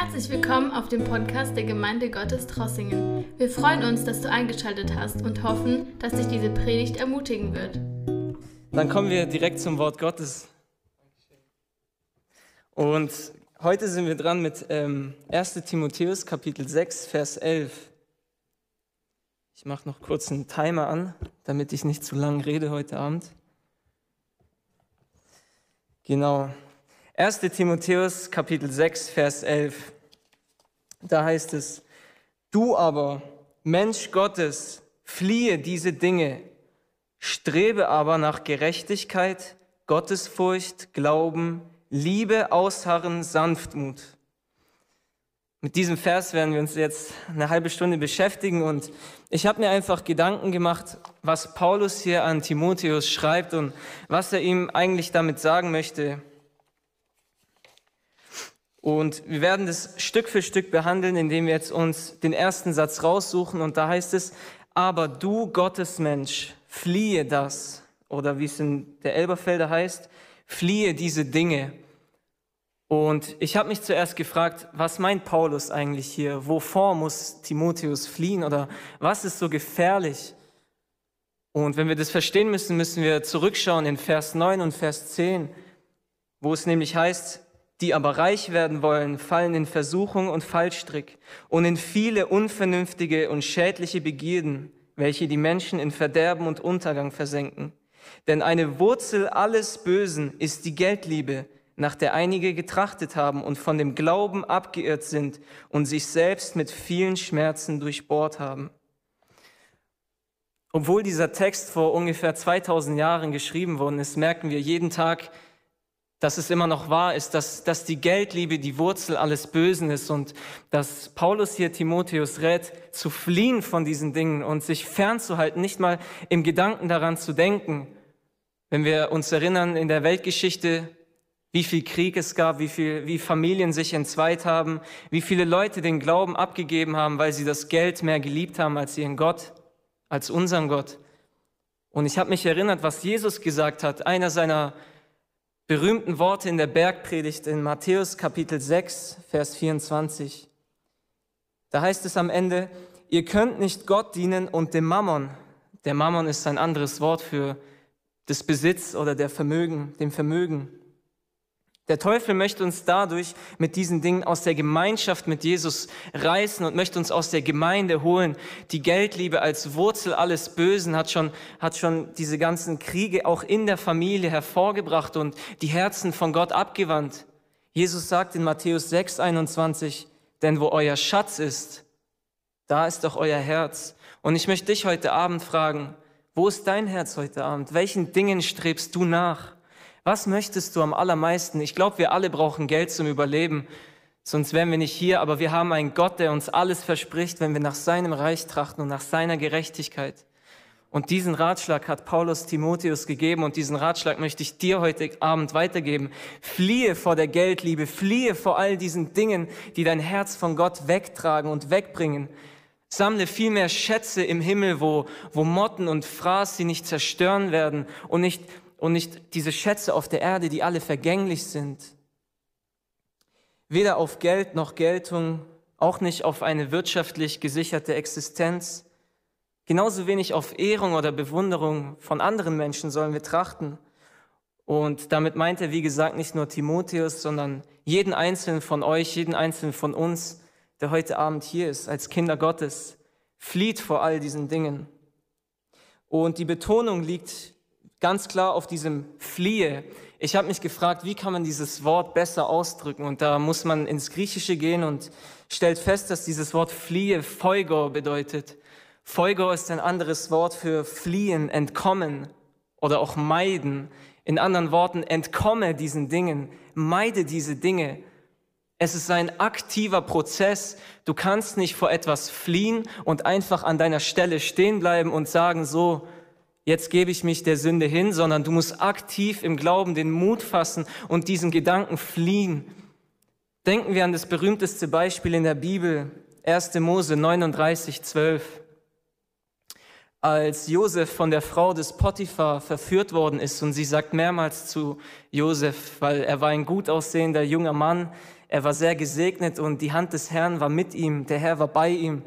Herzlich willkommen auf dem Podcast der Gemeinde Gottes Trossingen. Wir freuen uns, dass du eingeschaltet hast und hoffen, dass dich diese Predigt ermutigen wird. Dann kommen wir direkt zum Wort Gottes. Und heute sind wir dran mit ähm, 1 Timotheus Kapitel 6, Vers 11. Ich mache noch kurz einen Timer an, damit ich nicht zu lang rede heute Abend. Genau. 1. Timotheus Kapitel 6, Vers 11. Da heißt es, du aber, Mensch Gottes, fliehe diese Dinge, strebe aber nach Gerechtigkeit, Gottesfurcht, Glauben, Liebe, Ausharren, Sanftmut. Mit diesem Vers werden wir uns jetzt eine halbe Stunde beschäftigen und ich habe mir einfach Gedanken gemacht, was Paulus hier an Timotheus schreibt und was er ihm eigentlich damit sagen möchte. Und wir werden das Stück für Stück behandeln, indem wir jetzt uns den ersten Satz raussuchen. Und da heißt es, aber du Gottesmensch, fliehe das. Oder wie es in der Elberfelder heißt, fliehe diese Dinge. Und ich habe mich zuerst gefragt, was meint Paulus eigentlich hier? Wovor muss Timotheus fliehen? Oder was ist so gefährlich? Und wenn wir das verstehen müssen, müssen wir zurückschauen in Vers 9 und Vers 10, wo es nämlich heißt, die aber reich werden wollen, fallen in Versuchung und Fallstrick und in viele unvernünftige und schädliche Begierden, welche die Menschen in Verderben und Untergang versenken. Denn eine Wurzel alles Bösen ist die Geldliebe, nach der einige getrachtet haben und von dem Glauben abgeirrt sind und sich selbst mit vielen Schmerzen durchbohrt haben. Obwohl dieser Text vor ungefähr 2000 Jahren geschrieben worden ist, merken wir jeden Tag, dass es immer noch wahr ist, dass, dass die Geldliebe die Wurzel alles Bösen ist und dass Paulus hier Timotheus rät, zu fliehen von diesen Dingen und sich fernzuhalten, nicht mal im Gedanken daran zu denken. Wenn wir uns erinnern in der Weltgeschichte, wie viel Krieg es gab, wie viel, wie Familien sich entzweit haben, wie viele Leute den Glauben abgegeben haben, weil sie das Geld mehr geliebt haben als ihren Gott, als unseren Gott. Und ich habe mich erinnert, was Jesus gesagt hat, einer seiner berühmten Worte in der Bergpredigt in Matthäus Kapitel 6, Vers 24. Da heißt es am Ende, ihr könnt nicht Gott dienen und dem Mammon. Der Mammon ist ein anderes Wort für das Besitz oder der Vermögen, dem Vermögen. Der Teufel möchte uns dadurch mit diesen Dingen aus der Gemeinschaft mit Jesus reißen und möchte uns aus der Gemeinde holen. Die Geldliebe als Wurzel alles Bösen hat schon, hat schon diese ganzen Kriege auch in der Familie hervorgebracht und die Herzen von Gott abgewandt. Jesus sagt in Matthäus 6, 21, denn wo euer Schatz ist, da ist doch euer Herz. Und ich möchte dich heute Abend fragen, wo ist dein Herz heute Abend? Welchen Dingen strebst du nach? Was möchtest du am allermeisten? Ich glaube, wir alle brauchen Geld zum Überleben, sonst wären wir nicht hier, aber wir haben einen Gott, der uns alles verspricht, wenn wir nach seinem Reich trachten und nach seiner Gerechtigkeit. Und diesen Ratschlag hat Paulus Timotheus gegeben und diesen Ratschlag möchte ich dir heute Abend weitergeben. Fliehe vor der Geldliebe, fliehe vor all diesen Dingen, die dein Herz von Gott wegtragen und wegbringen. Sammle vielmehr Schätze im Himmel, wo, wo Motten und Fraß sie nicht zerstören werden und nicht und nicht diese Schätze auf der Erde, die alle vergänglich sind. Weder auf Geld noch Geltung, auch nicht auf eine wirtschaftlich gesicherte Existenz. Genauso wenig auf Ehrung oder Bewunderung von anderen Menschen sollen wir trachten. Und damit meint er, wie gesagt, nicht nur Timotheus, sondern jeden einzelnen von euch, jeden einzelnen von uns, der heute Abend hier ist, als Kinder Gottes. Flieht vor all diesen Dingen. Und die Betonung liegt ganz klar auf diesem Fliehe. Ich habe mich gefragt, wie kann man dieses Wort besser ausdrücken? Und da muss man ins Griechische gehen und stellt fest, dass dieses Wort Fliehe Feugor bedeutet. Feugor ist ein anderes Wort für fliehen, entkommen oder auch meiden. In anderen Worten, entkomme diesen Dingen, meide diese Dinge. Es ist ein aktiver Prozess. Du kannst nicht vor etwas fliehen und einfach an deiner Stelle stehen bleiben und sagen, so, jetzt gebe ich mich der Sünde hin, sondern du musst aktiv im Glauben den Mut fassen und diesen Gedanken fliehen. Denken wir an das berühmteste Beispiel in der Bibel, 1. Mose 39, 12. Als Josef von der Frau des Potiphar verführt worden ist und sie sagt mehrmals zu Josef, weil er war ein gut aussehender junger Mann, er war sehr gesegnet und die Hand des Herrn war mit ihm, der Herr war bei ihm.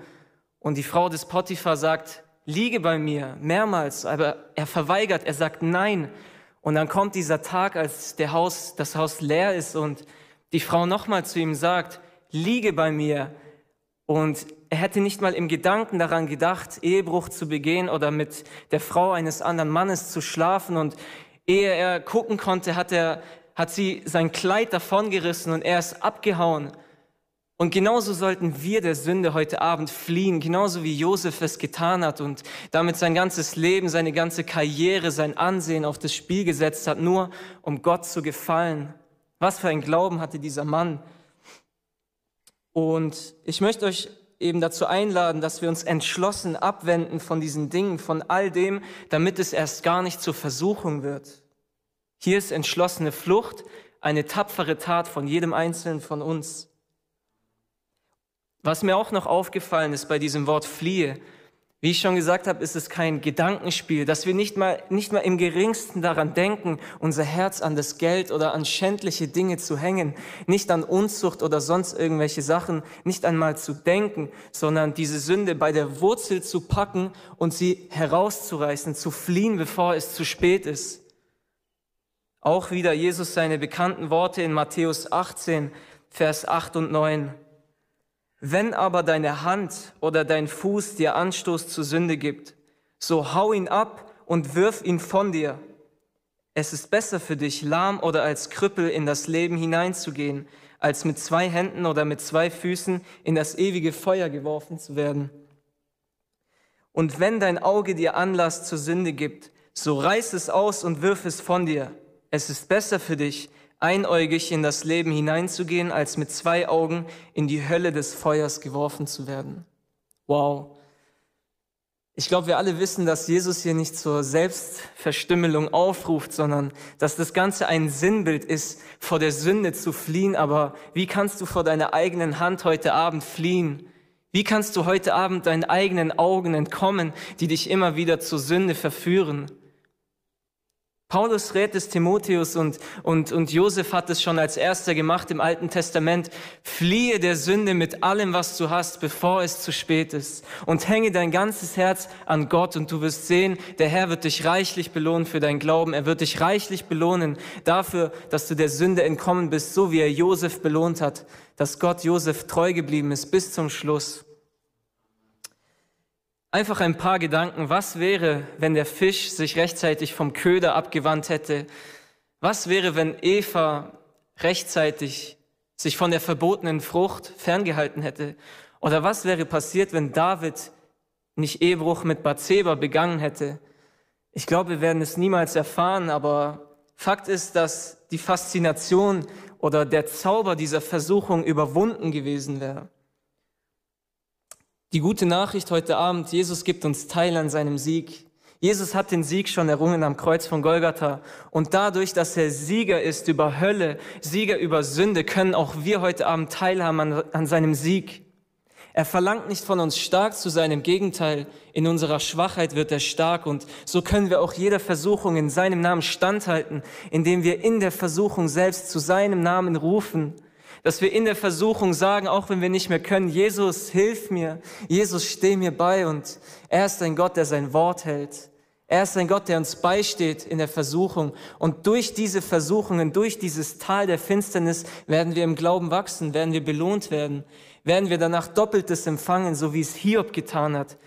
Und die Frau des Potiphar sagt, liege bei mir, mehrmals, aber er verweigert, er sagt nein. Und dann kommt dieser Tag, als der Haus, das Haus leer ist und die Frau nochmal zu ihm sagt, liege bei mir. Und er hätte nicht mal im Gedanken daran gedacht, Ehebruch zu begehen oder mit der Frau eines anderen Mannes zu schlafen. Und ehe er gucken konnte, hat er, hat sie sein Kleid davongerissen und er ist abgehauen. Und genauso sollten wir der Sünde heute Abend fliehen, genauso wie Josef es getan hat und damit sein ganzes Leben, seine ganze Karriere, sein Ansehen auf das Spiel gesetzt hat, nur um Gott zu gefallen. Was für ein Glauben hatte dieser Mann. Und ich möchte euch eben dazu einladen, dass wir uns entschlossen abwenden von diesen Dingen, von all dem, damit es erst gar nicht zur Versuchung wird. Hier ist entschlossene Flucht, eine tapfere Tat von jedem Einzelnen von uns. Was mir auch noch aufgefallen ist bei diesem Wort fliehe, wie ich schon gesagt habe, ist es kein Gedankenspiel, dass wir nicht mal, nicht mal im geringsten daran denken, unser Herz an das Geld oder an schändliche Dinge zu hängen, nicht an Unzucht oder sonst irgendwelche Sachen, nicht einmal zu denken, sondern diese Sünde bei der Wurzel zu packen und sie herauszureißen, zu fliehen, bevor es zu spät ist. Auch wieder Jesus seine bekannten Worte in Matthäus 18, Vers 8 und 9. Wenn aber deine Hand oder dein Fuß dir Anstoß zur Sünde gibt, so hau ihn ab und wirf ihn von dir. Es ist besser für dich, lahm oder als Krüppel in das Leben hineinzugehen, als mit zwei Händen oder mit zwei Füßen in das ewige Feuer geworfen zu werden. Und wenn dein Auge dir Anlass zur Sünde gibt, so reiß es aus und wirf es von dir. Es ist besser für dich, einäugig in das Leben hineinzugehen, als mit zwei Augen in die Hölle des Feuers geworfen zu werden. Wow. Ich glaube, wir alle wissen, dass Jesus hier nicht zur Selbstverstümmelung aufruft, sondern dass das Ganze ein Sinnbild ist, vor der Sünde zu fliehen. Aber wie kannst du vor deiner eigenen Hand heute Abend fliehen? Wie kannst du heute Abend deinen eigenen Augen entkommen, die dich immer wieder zur Sünde verführen? Paulus rät es Timotheus und, und, und Josef hat es schon als erster gemacht im Alten Testament. Fliehe der Sünde mit allem, was du hast, bevor es zu spät ist. Und hänge dein ganzes Herz an Gott und du wirst sehen, der Herr wird dich reichlich belohnen für dein Glauben. Er wird dich reichlich belohnen dafür, dass du der Sünde entkommen bist, so wie er Josef belohnt hat, dass Gott Josef treu geblieben ist bis zum Schluss. Einfach ein paar Gedanken. Was wäre, wenn der Fisch sich rechtzeitig vom Köder abgewandt hätte? Was wäre, wenn Eva rechtzeitig sich von der verbotenen Frucht ferngehalten hätte? Oder was wäre passiert, wenn David nicht Ehebruch mit Bathseba begangen hätte? Ich glaube, wir werden es niemals erfahren, aber Fakt ist, dass die Faszination oder der Zauber dieser Versuchung überwunden gewesen wäre. Die gute Nachricht heute Abend, Jesus gibt uns Teil an seinem Sieg. Jesus hat den Sieg schon errungen am Kreuz von Golgatha. Und dadurch, dass er Sieger ist über Hölle, Sieger über Sünde, können auch wir heute Abend teilhaben an, an seinem Sieg. Er verlangt nicht von uns stark zu sein, im Gegenteil, in unserer Schwachheit wird er stark und so können wir auch jeder Versuchung in seinem Namen standhalten, indem wir in der Versuchung selbst zu seinem Namen rufen dass wir in der Versuchung sagen, auch wenn wir nicht mehr können, Jesus, hilf mir, Jesus, steh mir bei und er ist ein Gott, der sein Wort hält. Er ist ein Gott, der uns beisteht in der Versuchung. Und durch diese Versuchungen, durch dieses Tal der Finsternis werden wir im Glauben wachsen, werden wir belohnt werden, werden wir danach Doppeltes empfangen, so wie es Hiob getan hat.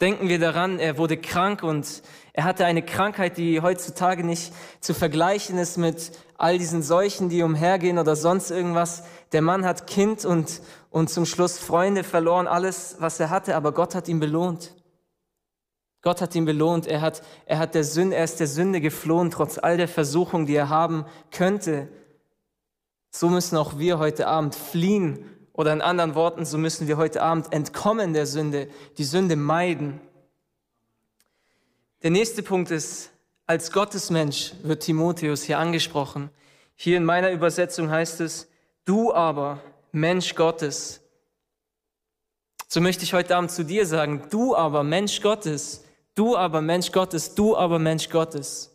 Denken wir daran, er wurde krank und er hatte eine Krankheit, die heutzutage nicht zu vergleichen ist mit all diesen Seuchen, die umhergehen oder sonst irgendwas. Der Mann hat Kind und, und zum Schluss Freunde verloren, alles, was er hatte, aber Gott hat ihn belohnt. Gott hat ihn belohnt. Er hat, er hat der Sünde, er ist der Sünde geflohen, trotz all der Versuchung, die er haben könnte. So müssen auch wir heute Abend fliehen oder in anderen Worten, so müssen wir heute Abend entkommen der Sünde, die Sünde meiden. Der nächste Punkt ist, als Gottesmensch wird Timotheus hier angesprochen. Hier in meiner Übersetzung heißt es, du aber, Mensch Gottes. So möchte ich heute Abend zu dir sagen, du aber, Mensch Gottes, du aber, Mensch Gottes, du aber, Mensch Gottes.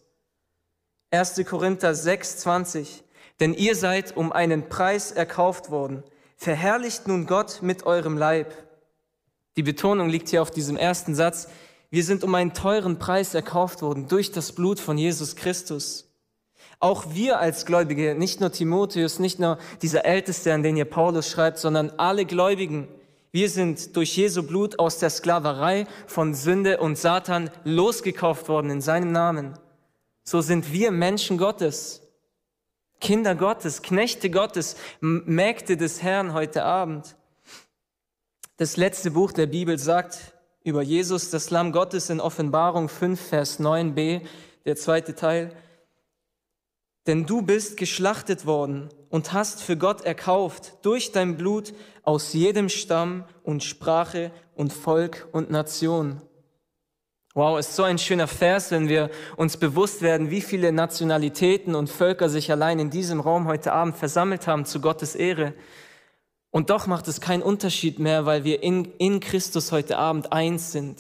1. Korinther 6, 20. Denn ihr seid um einen Preis erkauft worden. Verherrlicht nun Gott mit eurem Leib. Die Betonung liegt hier auf diesem ersten Satz. Wir sind um einen teuren Preis erkauft worden durch das Blut von Jesus Christus. Auch wir als Gläubige, nicht nur Timotheus, nicht nur dieser Älteste, an den hier Paulus schreibt, sondern alle Gläubigen, wir sind durch Jesu Blut aus der Sklaverei von Sünde und Satan losgekauft worden in seinem Namen. So sind wir Menschen Gottes, Kinder Gottes, Knechte Gottes, Mägde des Herrn heute Abend. Das letzte Buch der Bibel sagt über Jesus, das Lamm Gottes in Offenbarung 5, Vers 9b, der zweite Teil. Denn du bist geschlachtet worden und hast für Gott erkauft durch dein Blut aus jedem Stamm und Sprache und Volk und Nation. Wow, ist so ein schöner Vers, wenn wir uns bewusst werden, wie viele Nationalitäten und Völker sich allein in diesem Raum heute Abend versammelt haben zu Gottes Ehre. Und doch macht es keinen Unterschied mehr, weil wir in, in Christus heute Abend eins sind.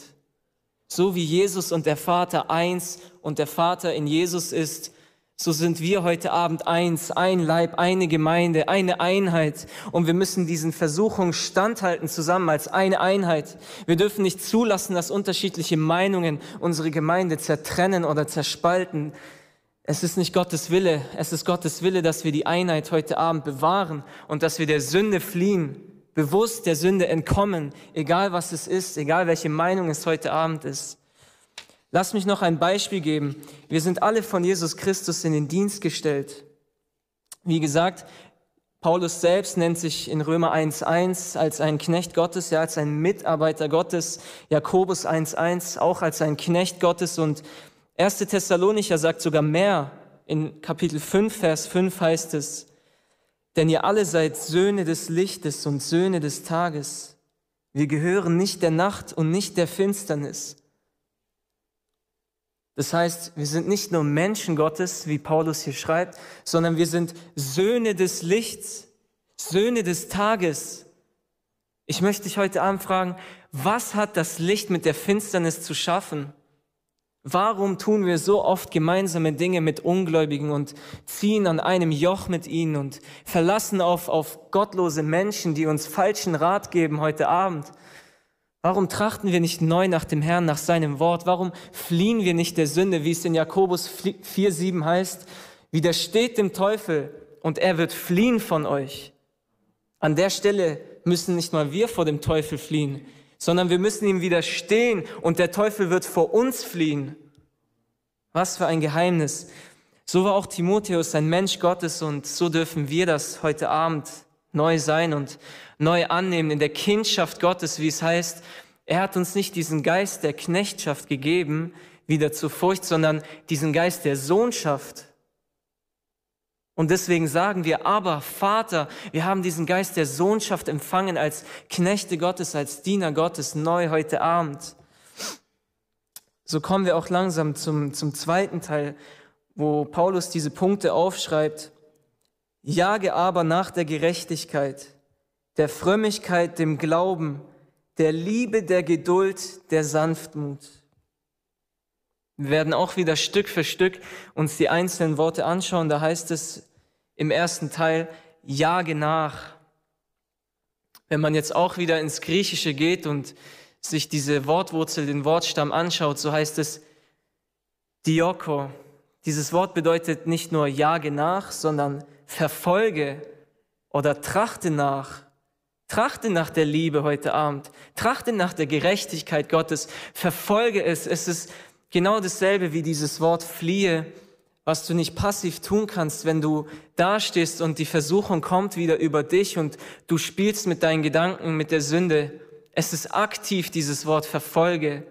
So wie Jesus und der Vater eins und der Vater in Jesus ist, so sind wir heute Abend eins, ein Leib, eine Gemeinde, eine Einheit. Und wir müssen diesen Versuchungen standhalten zusammen als eine Einheit. Wir dürfen nicht zulassen, dass unterschiedliche Meinungen unsere Gemeinde zertrennen oder zerspalten. Es ist nicht Gottes Wille. Es ist Gottes Wille, dass wir die Einheit heute Abend bewahren und dass wir der Sünde fliehen, bewusst der Sünde entkommen, egal was es ist, egal welche Meinung es heute Abend ist. Lass mich noch ein Beispiel geben. Wir sind alle von Jesus Christus in den Dienst gestellt. Wie gesagt, Paulus selbst nennt sich in Römer 1.1 als ein Knecht Gottes, ja als ein Mitarbeiter Gottes, Jakobus 1.1 auch als ein Knecht Gottes und 1. Thessalonicher sagt sogar mehr. In Kapitel 5, Vers 5 heißt es, denn ihr alle seid Söhne des Lichtes und Söhne des Tages. Wir gehören nicht der Nacht und nicht der Finsternis. Das heißt, wir sind nicht nur Menschen Gottes, wie Paulus hier schreibt, sondern wir sind Söhne des Lichts, Söhne des Tages. Ich möchte dich heute Abend fragen, was hat das Licht mit der Finsternis zu schaffen? Warum tun wir so oft gemeinsame Dinge mit Ungläubigen und ziehen an einem Joch mit ihnen und verlassen auf, auf gottlose Menschen, die uns falschen Rat geben heute Abend? Warum trachten wir nicht neu nach dem Herrn, nach seinem Wort? Warum fliehen wir nicht der Sünde, wie es in Jakobus 4,7 heißt? Widersteht dem Teufel und er wird fliehen von euch. An der Stelle müssen nicht mal wir vor dem Teufel fliehen, sondern wir müssen ihm widerstehen und der Teufel wird vor uns fliehen. Was für ein Geheimnis. So war auch Timotheus ein Mensch Gottes und so dürfen wir das heute Abend neu sein und neu annehmen in der Kindschaft Gottes, wie es heißt. Er hat uns nicht diesen Geist der Knechtschaft gegeben, wieder zur Furcht, sondern diesen Geist der Sohnschaft. Und deswegen sagen wir, aber Vater, wir haben diesen Geist der Sohnschaft empfangen als Knechte Gottes, als Diener Gottes neu heute Abend. So kommen wir auch langsam zum, zum zweiten Teil, wo Paulus diese Punkte aufschreibt. Jage aber nach der Gerechtigkeit, der Frömmigkeit, dem Glauben, der Liebe, der Geduld, der Sanftmut. Wir werden auch wieder Stück für Stück uns die einzelnen Worte anschauen. Da heißt es im ersten Teil, jage nach. Wenn man jetzt auch wieder ins Griechische geht und sich diese Wortwurzel, den Wortstamm anschaut, so heißt es Dioko. Dieses Wort bedeutet nicht nur jage nach, sondern verfolge oder trachte nach. Trachte nach der Liebe heute Abend. Trachte nach der Gerechtigkeit Gottes. Verfolge es. Es ist genau dasselbe wie dieses Wort fliehe, was du nicht passiv tun kannst, wenn du dastehst und die Versuchung kommt wieder über dich und du spielst mit deinen Gedanken, mit der Sünde. Es ist aktiv dieses Wort verfolge.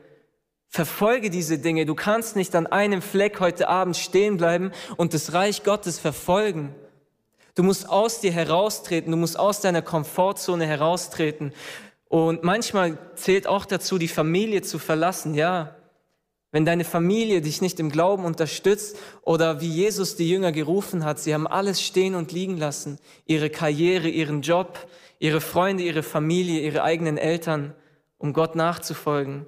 Verfolge diese Dinge. Du kannst nicht an einem Fleck heute Abend stehen bleiben und das Reich Gottes verfolgen. Du musst aus dir heraustreten, du musst aus deiner Komfortzone heraustreten. Und manchmal zählt auch dazu, die Familie zu verlassen, ja. Wenn deine Familie dich nicht im Glauben unterstützt oder wie Jesus die Jünger gerufen hat, sie haben alles stehen und liegen lassen, ihre Karriere, ihren Job, ihre Freunde, ihre Familie, ihre eigenen Eltern, um Gott nachzufolgen.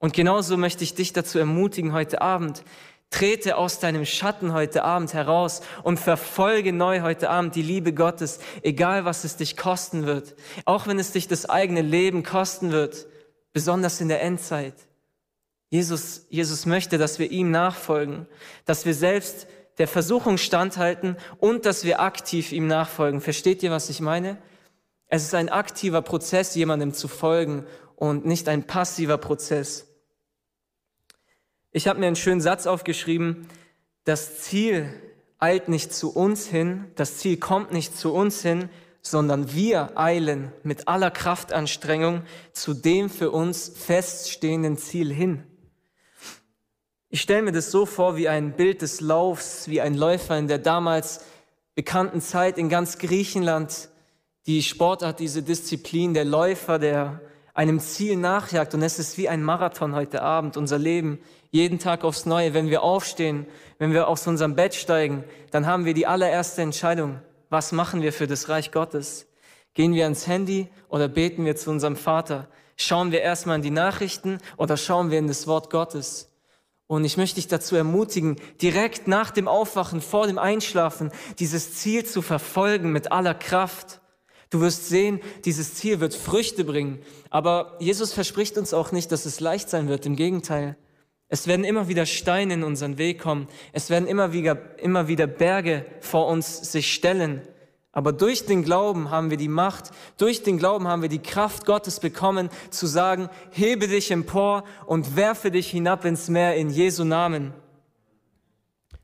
Und genauso möchte ich dich dazu ermutigen heute Abend, Trete aus deinem Schatten heute Abend heraus und verfolge neu heute Abend die Liebe Gottes, egal was es dich kosten wird, auch wenn es dich das eigene Leben kosten wird, besonders in der Endzeit. Jesus, Jesus möchte, dass wir ihm nachfolgen, dass wir selbst der Versuchung standhalten und dass wir aktiv ihm nachfolgen. Versteht ihr, was ich meine? Es ist ein aktiver Prozess, jemandem zu folgen und nicht ein passiver Prozess. Ich habe mir einen schönen Satz aufgeschrieben, das Ziel eilt nicht zu uns hin, das Ziel kommt nicht zu uns hin, sondern wir eilen mit aller Kraftanstrengung zu dem für uns feststehenden Ziel hin. Ich stelle mir das so vor wie ein Bild des Laufs, wie ein Läufer in der damals bekannten Zeit in ganz Griechenland, die Sportart, diese Disziplin, der Läufer, der einem Ziel nachjagt. Und es ist wie ein Marathon heute Abend, unser Leben jeden Tag aufs Neue. Wenn wir aufstehen, wenn wir aus unserem Bett steigen, dann haben wir die allererste Entscheidung. Was machen wir für das Reich Gottes? Gehen wir ans Handy oder beten wir zu unserem Vater? Schauen wir erstmal in die Nachrichten oder schauen wir in das Wort Gottes? Und ich möchte dich dazu ermutigen, direkt nach dem Aufwachen, vor dem Einschlafen, dieses Ziel zu verfolgen mit aller Kraft. Du wirst sehen, dieses Ziel wird Früchte bringen. Aber Jesus verspricht uns auch nicht, dass es leicht sein wird. Im Gegenteil. Es werden immer wieder Steine in unseren Weg kommen. Es werden immer wieder, immer wieder Berge vor uns sich stellen. Aber durch den Glauben haben wir die Macht, durch den Glauben haben wir die Kraft Gottes bekommen, zu sagen, hebe dich empor und werfe dich hinab ins Meer in Jesu Namen.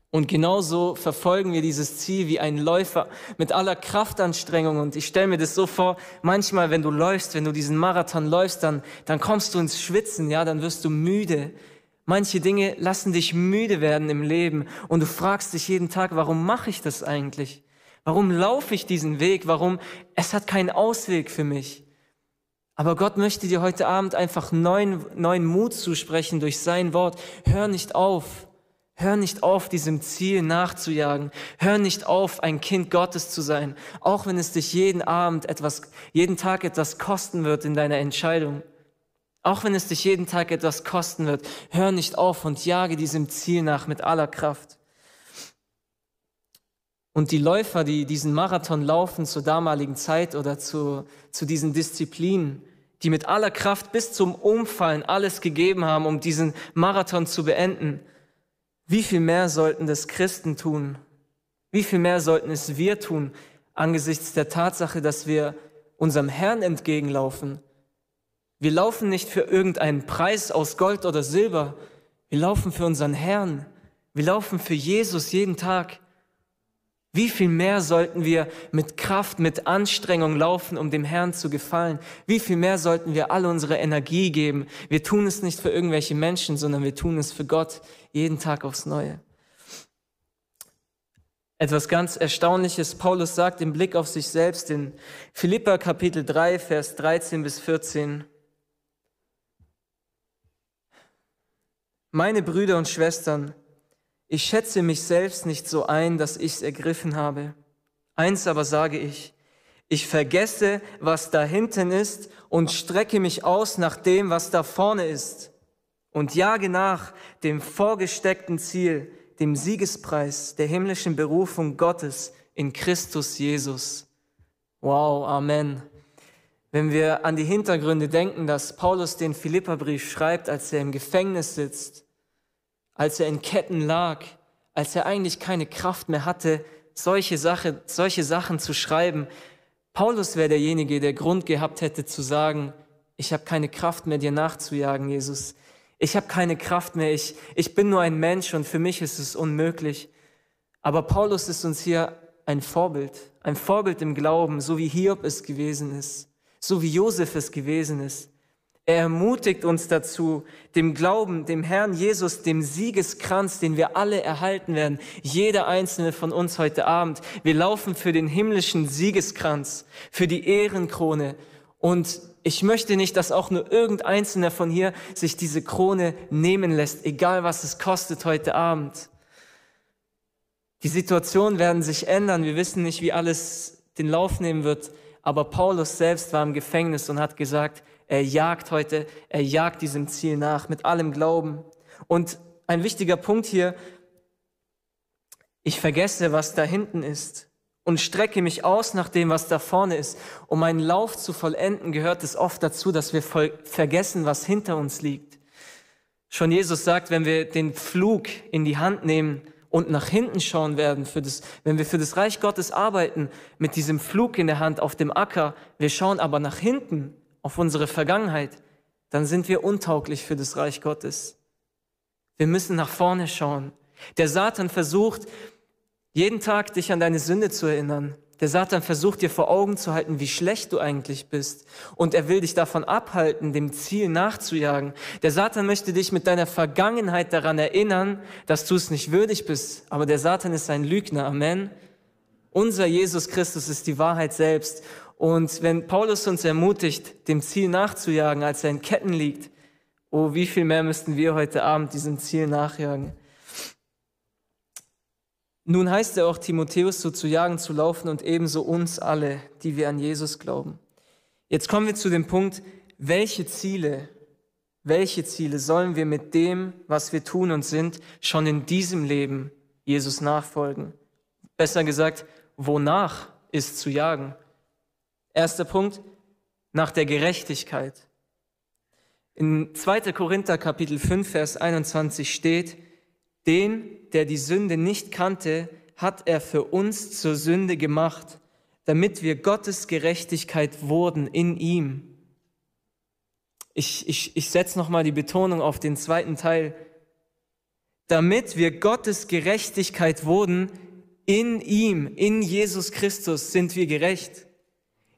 Und genauso verfolgen wir dieses Ziel wie ein Läufer mit aller Kraftanstrengung. Und ich stelle mir das so vor, manchmal, wenn du läufst, wenn du diesen Marathon läufst, dann, dann kommst du ins Schwitzen, ja, dann wirst du müde. Manche Dinge lassen dich müde werden im Leben und du fragst dich jeden Tag, warum mache ich das eigentlich? Warum laufe ich diesen Weg? Warum? Es hat keinen Ausweg für mich. Aber Gott möchte dir heute Abend einfach neuen, neuen Mut zusprechen durch sein Wort. Hör nicht auf. Hör nicht auf, diesem Ziel nachzujagen. Hör nicht auf, ein Kind Gottes zu sein. Auch wenn es dich jeden Abend etwas, jeden Tag etwas kosten wird in deiner Entscheidung. Auch wenn es dich jeden Tag etwas kosten wird, hör nicht auf und jage diesem Ziel nach mit aller Kraft. Und die Läufer, die diesen Marathon laufen zur damaligen Zeit oder zu, zu diesen Disziplinen, die mit aller Kraft bis zum Umfallen alles gegeben haben, um diesen Marathon zu beenden, wie viel mehr sollten das Christen tun? Wie viel mehr sollten es wir tun angesichts der Tatsache, dass wir unserem Herrn entgegenlaufen, wir laufen nicht für irgendeinen Preis aus Gold oder Silber. Wir laufen für unseren Herrn. Wir laufen für Jesus jeden Tag. Wie viel mehr sollten wir mit Kraft, mit Anstrengung laufen, um dem Herrn zu gefallen? Wie viel mehr sollten wir alle unsere Energie geben? Wir tun es nicht für irgendwelche Menschen, sondern wir tun es für Gott jeden Tag aufs Neue. Etwas ganz Erstaunliches, Paulus sagt im Blick auf sich selbst in Philippa Kapitel 3, Vers 13 bis 14. Meine Brüder und Schwestern, ich schätze mich selbst nicht so ein, dass ich es ergriffen habe. Eins aber sage ich, ich vergesse, was da hinten ist und strecke mich aus nach dem, was da vorne ist und jage nach dem vorgesteckten Ziel, dem Siegespreis der himmlischen Berufung Gottes in Christus Jesus. Wow, Amen. Wenn wir an die Hintergründe denken, dass Paulus den Philipperbrief schreibt, als er im Gefängnis sitzt, als er in Ketten lag, als er eigentlich keine Kraft mehr hatte, solche, Sache, solche Sachen zu schreiben. Paulus wäre derjenige, der Grund gehabt hätte zu sagen, ich habe keine Kraft mehr, dir nachzujagen, Jesus. Ich habe keine Kraft mehr, ich, ich bin nur ein Mensch und für mich ist es unmöglich. Aber Paulus ist uns hier ein Vorbild, ein Vorbild im Glauben, so wie Hiob es gewesen ist, so wie Josef es gewesen ist. Er ermutigt uns dazu, dem Glauben, dem Herrn Jesus, dem Siegeskranz, den wir alle erhalten werden, jeder einzelne von uns heute Abend. Wir laufen für den himmlischen Siegeskranz, für die Ehrenkrone. Und ich möchte nicht, dass auch nur irgendeiner von hier sich diese Krone nehmen lässt, egal was es kostet heute Abend. Die Situationen werden sich ändern. Wir wissen nicht, wie alles den Lauf nehmen wird. Aber Paulus selbst war im Gefängnis und hat gesagt, er jagt heute, er jagt diesem Ziel nach mit allem Glauben. Und ein wichtiger Punkt hier, Ich vergesse, was da hinten ist und strecke mich aus nach dem, was da vorne ist. Um meinen Lauf zu vollenden, gehört es oft dazu, dass wir vergessen, was hinter uns liegt. Schon Jesus sagt, wenn wir den Flug in die Hand nehmen und nach hinten schauen werden, für das, wenn wir für das Reich Gottes arbeiten, mit diesem Flug in der Hand auf dem Acker, wir schauen aber nach hinten auf unsere Vergangenheit, dann sind wir untauglich für das Reich Gottes. Wir müssen nach vorne schauen. Der Satan versucht, jeden Tag dich an deine Sünde zu erinnern. Der Satan versucht dir vor Augen zu halten, wie schlecht du eigentlich bist. Und er will dich davon abhalten, dem Ziel nachzujagen. Der Satan möchte dich mit deiner Vergangenheit daran erinnern, dass du es nicht würdig bist. Aber der Satan ist ein Lügner. Amen. Unser Jesus Christus ist die Wahrheit selbst. Und wenn Paulus uns ermutigt, dem Ziel nachzujagen, als er in Ketten liegt, oh, wie viel mehr müssten wir heute Abend diesem Ziel nachjagen. Nun heißt er auch Timotheus so zu jagen, zu laufen und ebenso uns alle, die wir an Jesus glauben. Jetzt kommen wir zu dem Punkt, welche Ziele, welche Ziele sollen wir mit dem, was wir tun und sind, schon in diesem Leben Jesus nachfolgen? Besser gesagt, wonach ist zu jagen? Erster Punkt, nach der Gerechtigkeit. In 2. Korinther Kapitel 5, Vers 21 steht, den, der die Sünde nicht kannte, hat er für uns zur Sünde gemacht, damit wir Gottes Gerechtigkeit wurden in ihm. Ich, ich, ich setze nochmal die Betonung auf den zweiten Teil. Damit wir Gottes Gerechtigkeit wurden in ihm, in Jesus Christus sind wir gerecht.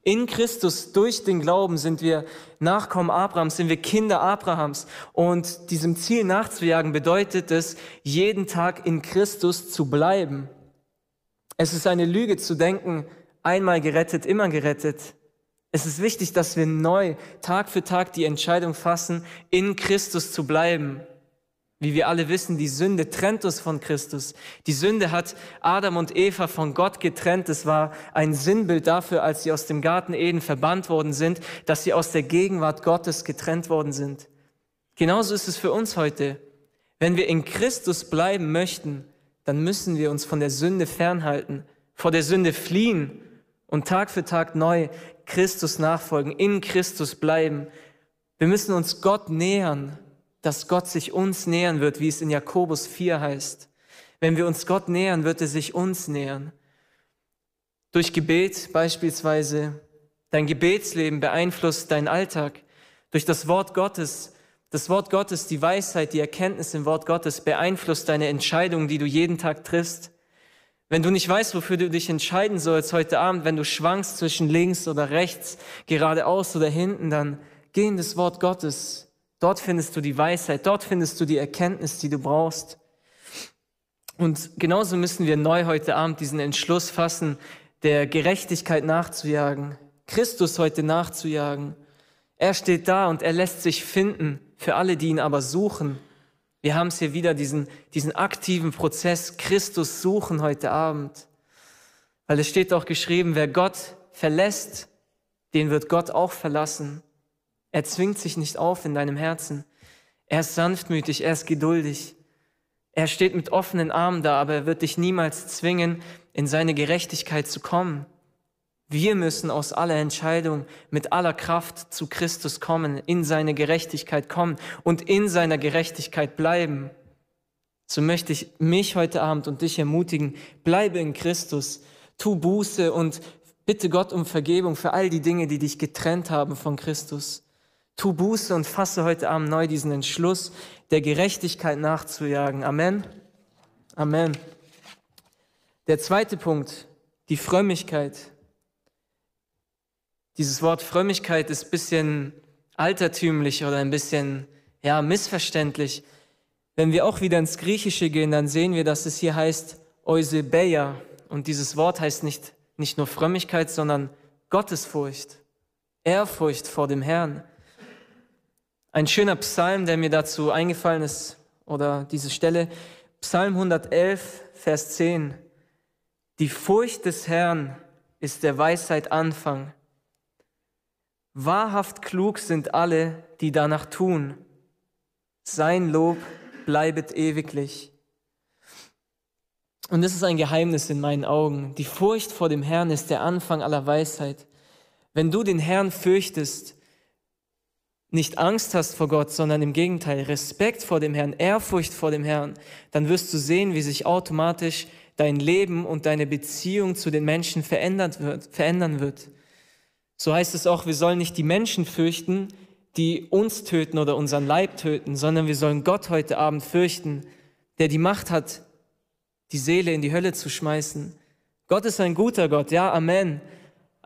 In Christus durch den Glauben sind wir Nachkommen Abrahams, sind wir Kinder Abrahams. Und diesem Ziel nachzujagen bedeutet es, jeden Tag in Christus zu bleiben. Es ist eine Lüge zu denken, einmal gerettet, immer gerettet. Es ist wichtig, dass wir neu, Tag für Tag die Entscheidung fassen, in Christus zu bleiben. Wie wir alle wissen, die Sünde trennt uns von Christus. Die Sünde hat Adam und Eva von Gott getrennt. Es war ein Sinnbild dafür, als sie aus dem Garten Eden verbannt worden sind, dass sie aus der Gegenwart Gottes getrennt worden sind. Genauso ist es für uns heute. Wenn wir in Christus bleiben möchten, dann müssen wir uns von der Sünde fernhalten, vor der Sünde fliehen und Tag für Tag neu Christus nachfolgen, in Christus bleiben. Wir müssen uns Gott nähern, dass Gott sich uns nähern wird, wie es in Jakobus 4 heißt. Wenn wir uns Gott nähern, wird er sich uns nähern. Durch Gebet beispielsweise. Dein Gebetsleben beeinflusst deinen Alltag. Durch das Wort Gottes. Das Wort Gottes, die Weisheit, die Erkenntnis im Wort Gottes beeinflusst deine Entscheidungen, die du jeden Tag triffst. Wenn du nicht weißt, wofür du dich entscheiden sollst heute Abend, wenn du schwankst zwischen links oder rechts, geradeaus oder hinten, dann geh in das Wort Gottes Dort findest du die Weisheit, dort findest du die Erkenntnis, die du brauchst. Und genauso müssen wir neu heute Abend diesen Entschluss fassen, der Gerechtigkeit nachzujagen, Christus heute nachzujagen. Er steht da und er lässt sich finden für alle, die ihn aber suchen. Wir haben es hier wieder, diesen, diesen aktiven Prozess, Christus suchen heute Abend. Weil es steht auch geschrieben, wer Gott verlässt, den wird Gott auch verlassen. Er zwingt sich nicht auf in deinem Herzen. Er ist sanftmütig, er ist geduldig. Er steht mit offenen Armen da, aber er wird dich niemals zwingen, in seine Gerechtigkeit zu kommen. Wir müssen aus aller Entscheidung mit aller Kraft zu Christus kommen, in seine Gerechtigkeit kommen und in seiner Gerechtigkeit bleiben. So möchte ich mich heute Abend und dich ermutigen, bleibe in Christus, tu Buße und bitte Gott um Vergebung für all die Dinge, die dich getrennt haben von Christus. Tu Buße und fasse heute Abend neu diesen Entschluss, der Gerechtigkeit nachzujagen. Amen. Amen. Der zweite Punkt, die Frömmigkeit. Dieses Wort Frömmigkeit ist ein bisschen altertümlich oder ein bisschen ja, missverständlich. Wenn wir auch wieder ins Griechische gehen, dann sehen wir, dass es hier heißt Eusebeia. Und dieses Wort heißt nicht, nicht nur Frömmigkeit, sondern Gottesfurcht, Ehrfurcht vor dem Herrn. Ein schöner Psalm, der mir dazu eingefallen ist, oder diese Stelle, Psalm 111, Vers 10. Die Furcht des Herrn ist der Weisheit Anfang. Wahrhaft klug sind alle, die danach tun. Sein Lob bleibet ewiglich. Und das ist ein Geheimnis in meinen Augen. Die Furcht vor dem Herrn ist der Anfang aller Weisheit. Wenn du den Herrn fürchtest, nicht Angst hast vor Gott, sondern im Gegenteil Respekt vor dem Herrn, Ehrfurcht vor dem Herrn, dann wirst du sehen, wie sich automatisch dein Leben und deine Beziehung zu den Menschen verändert wird, verändern wird. So heißt es auch, wir sollen nicht die Menschen fürchten, die uns töten oder unseren Leib töten, sondern wir sollen Gott heute Abend fürchten, der die Macht hat, die Seele in die Hölle zu schmeißen. Gott ist ein guter Gott, ja, Amen.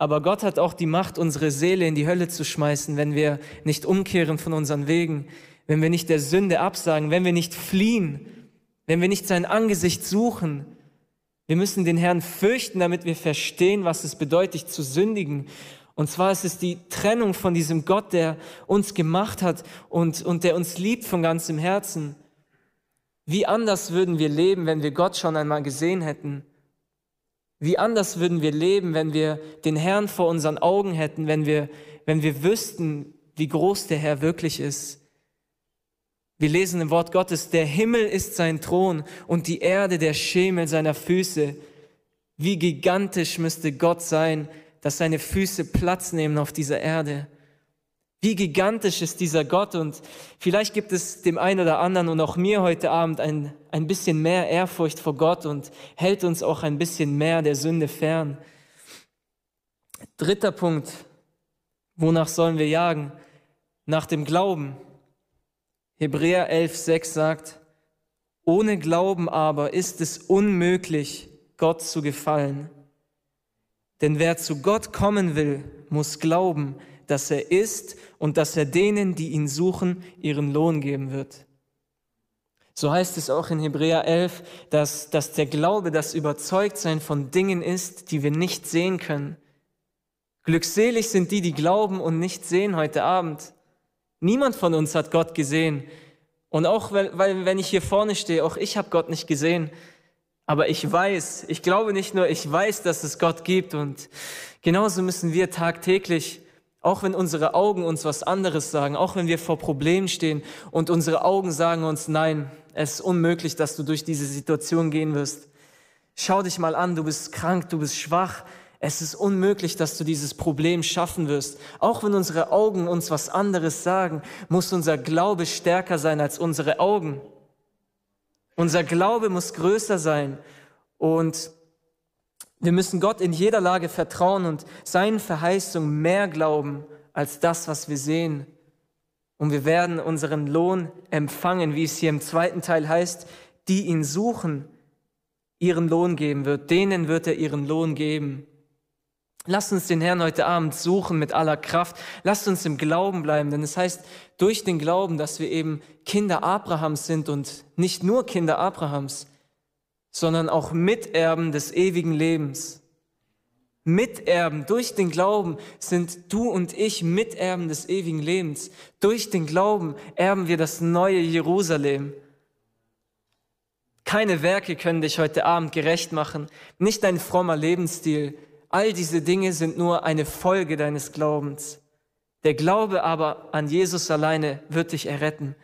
Aber Gott hat auch die Macht, unsere Seele in die Hölle zu schmeißen, wenn wir nicht umkehren von unseren Wegen, wenn wir nicht der Sünde absagen, wenn wir nicht fliehen, wenn wir nicht sein Angesicht suchen. Wir müssen den Herrn fürchten, damit wir verstehen, was es bedeutet zu sündigen. Und zwar ist es die Trennung von diesem Gott, der uns gemacht hat und, und der uns liebt von ganzem Herzen. Wie anders würden wir leben, wenn wir Gott schon einmal gesehen hätten? Wie anders würden wir leben, wenn wir den Herrn vor unseren Augen hätten, wenn wir, wenn wir wüssten, wie groß der Herr wirklich ist? Wir lesen im Wort Gottes, der Himmel ist sein Thron und die Erde der Schemel seiner Füße. Wie gigantisch müsste Gott sein, dass seine Füße Platz nehmen auf dieser Erde. Wie gigantisch ist dieser Gott und vielleicht gibt es dem einen oder anderen und auch mir heute Abend ein, ein bisschen mehr Ehrfurcht vor Gott und hält uns auch ein bisschen mehr der Sünde fern. Dritter Punkt, wonach sollen wir jagen? Nach dem Glauben. Hebräer 11.6 sagt, ohne Glauben aber ist es unmöglich, Gott zu gefallen. Denn wer zu Gott kommen will, muss glauben, dass er ist und dass er denen, die ihn suchen, ihren Lohn geben wird. So heißt es auch in Hebräer 11, dass, dass der Glaube das Überzeugtsein von Dingen ist, die wir nicht sehen können. Glückselig sind die, die glauben und nicht sehen heute Abend. Niemand von uns hat Gott gesehen. Und auch weil, weil wenn ich hier vorne stehe, auch ich habe Gott nicht gesehen. Aber ich weiß, ich glaube nicht nur, ich weiß, dass es Gott gibt. Und genauso müssen wir tagtäglich auch wenn unsere Augen uns was anderes sagen, auch wenn wir vor Problemen stehen und unsere Augen sagen uns, nein, es ist unmöglich, dass du durch diese Situation gehen wirst. Schau dich mal an, du bist krank, du bist schwach. Es ist unmöglich, dass du dieses Problem schaffen wirst. Auch wenn unsere Augen uns was anderes sagen, muss unser Glaube stärker sein als unsere Augen. Unser Glaube muss größer sein und wir müssen Gott in jeder Lage vertrauen und seinen Verheißungen mehr glauben als das, was wir sehen. Und wir werden unseren Lohn empfangen, wie es hier im zweiten Teil heißt, die ihn suchen, ihren Lohn geben wird. Denen wird er ihren Lohn geben. Lasst uns den Herrn heute Abend suchen mit aller Kraft. Lasst uns im Glauben bleiben, denn es heißt durch den Glauben, dass wir eben Kinder Abrahams sind und nicht nur Kinder Abrahams, sondern auch Miterben des ewigen Lebens. Miterben durch den Glauben sind du und ich Miterben des ewigen Lebens. Durch den Glauben erben wir das neue Jerusalem. Keine Werke können dich heute Abend gerecht machen, nicht dein frommer Lebensstil. All diese Dinge sind nur eine Folge deines Glaubens. Der Glaube aber an Jesus alleine wird dich erretten.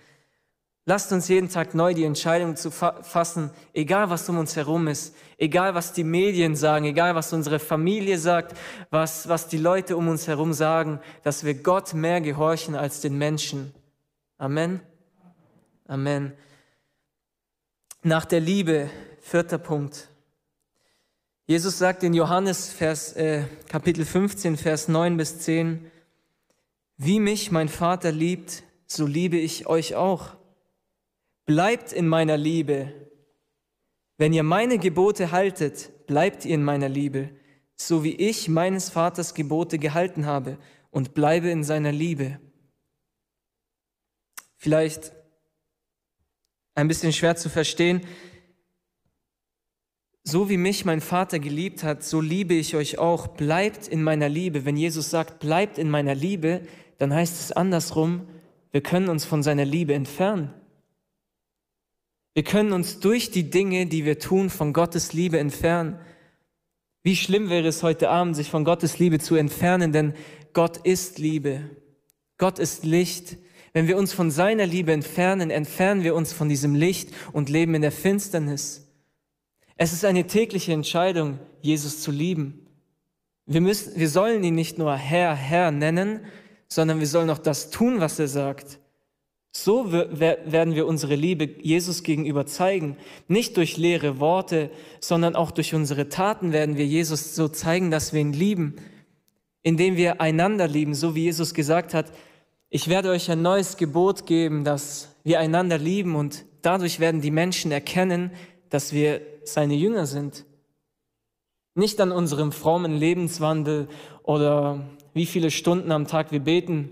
Lasst uns jeden Tag neu die Entscheidung zu fassen, egal was um uns herum ist, egal was die Medien sagen, egal was unsere Familie sagt, was, was die Leute um uns herum sagen, dass wir Gott mehr gehorchen als den Menschen. Amen. Amen. Nach der Liebe, vierter Punkt. Jesus sagt in Johannes Vers, äh, Kapitel 15, Vers 9 bis 10, wie mich mein Vater liebt, so liebe ich euch auch. Bleibt in meiner Liebe. Wenn ihr meine Gebote haltet, bleibt ihr in meiner Liebe, so wie ich meines Vaters Gebote gehalten habe und bleibe in seiner Liebe. Vielleicht ein bisschen schwer zu verstehen. So wie mich mein Vater geliebt hat, so liebe ich euch auch. Bleibt in meiner Liebe. Wenn Jesus sagt, bleibt in meiner Liebe, dann heißt es andersrum, wir können uns von seiner Liebe entfernen. Wir können uns durch die Dinge, die wir tun, von Gottes Liebe entfernen. Wie schlimm wäre es heute Abend, sich von Gottes Liebe zu entfernen, denn Gott ist Liebe. Gott ist Licht. Wenn wir uns von seiner Liebe entfernen, entfernen wir uns von diesem Licht und leben in der Finsternis. Es ist eine tägliche Entscheidung, Jesus zu lieben. Wir, müssen, wir sollen ihn nicht nur Herr, Herr nennen, sondern wir sollen auch das tun, was er sagt. So werden wir unsere Liebe Jesus gegenüber zeigen. Nicht durch leere Worte, sondern auch durch unsere Taten werden wir Jesus so zeigen, dass wir ihn lieben, indem wir einander lieben, so wie Jesus gesagt hat, ich werde euch ein neues Gebot geben, dass wir einander lieben und dadurch werden die Menschen erkennen, dass wir seine Jünger sind. Nicht an unserem frommen Lebenswandel oder wie viele Stunden am Tag wir beten,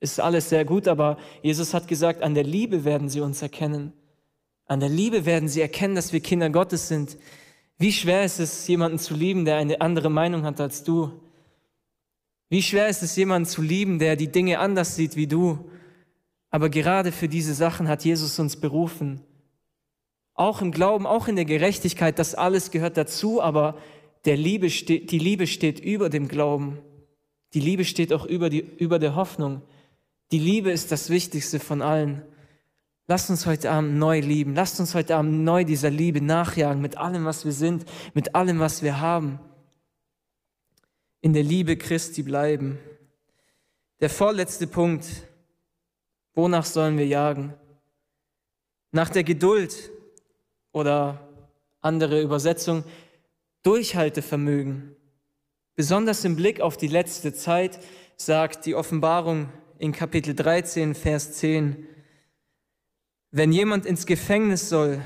ist alles sehr gut, aber Jesus hat gesagt, an der Liebe werden sie uns erkennen. An der Liebe werden sie erkennen, dass wir Kinder Gottes sind. Wie schwer ist es, jemanden zu lieben, der eine andere Meinung hat als du? Wie schwer ist es, jemanden zu lieben, der die Dinge anders sieht wie du? Aber gerade für diese Sachen hat Jesus uns berufen. Auch im Glauben, auch in der Gerechtigkeit, das alles gehört dazu, aber der Liebe die Liebe steht über dem Glauben. Die Liebe steht auch über, die, über der Hoffnung. Die Liebe ist das Wichtigste von allen. Lasst uns heute Abend neu lieben. Lasst uns heute Abend neu dieser Liebe nachjagen mit allem, was wir sind, mit allem, was wir haben. In der Liebe Christi bleiben. Der vorletzte Punkt. Wonach sollen wir jagen? Nach der Geduld oder andere Übersetzung, Durchhaltevermögen. Besonders im Blick auf die letzte Zeit sagt die Offenbarung in Kapitel 13, Vers 10, wenn jemand ins Gefängnis soll,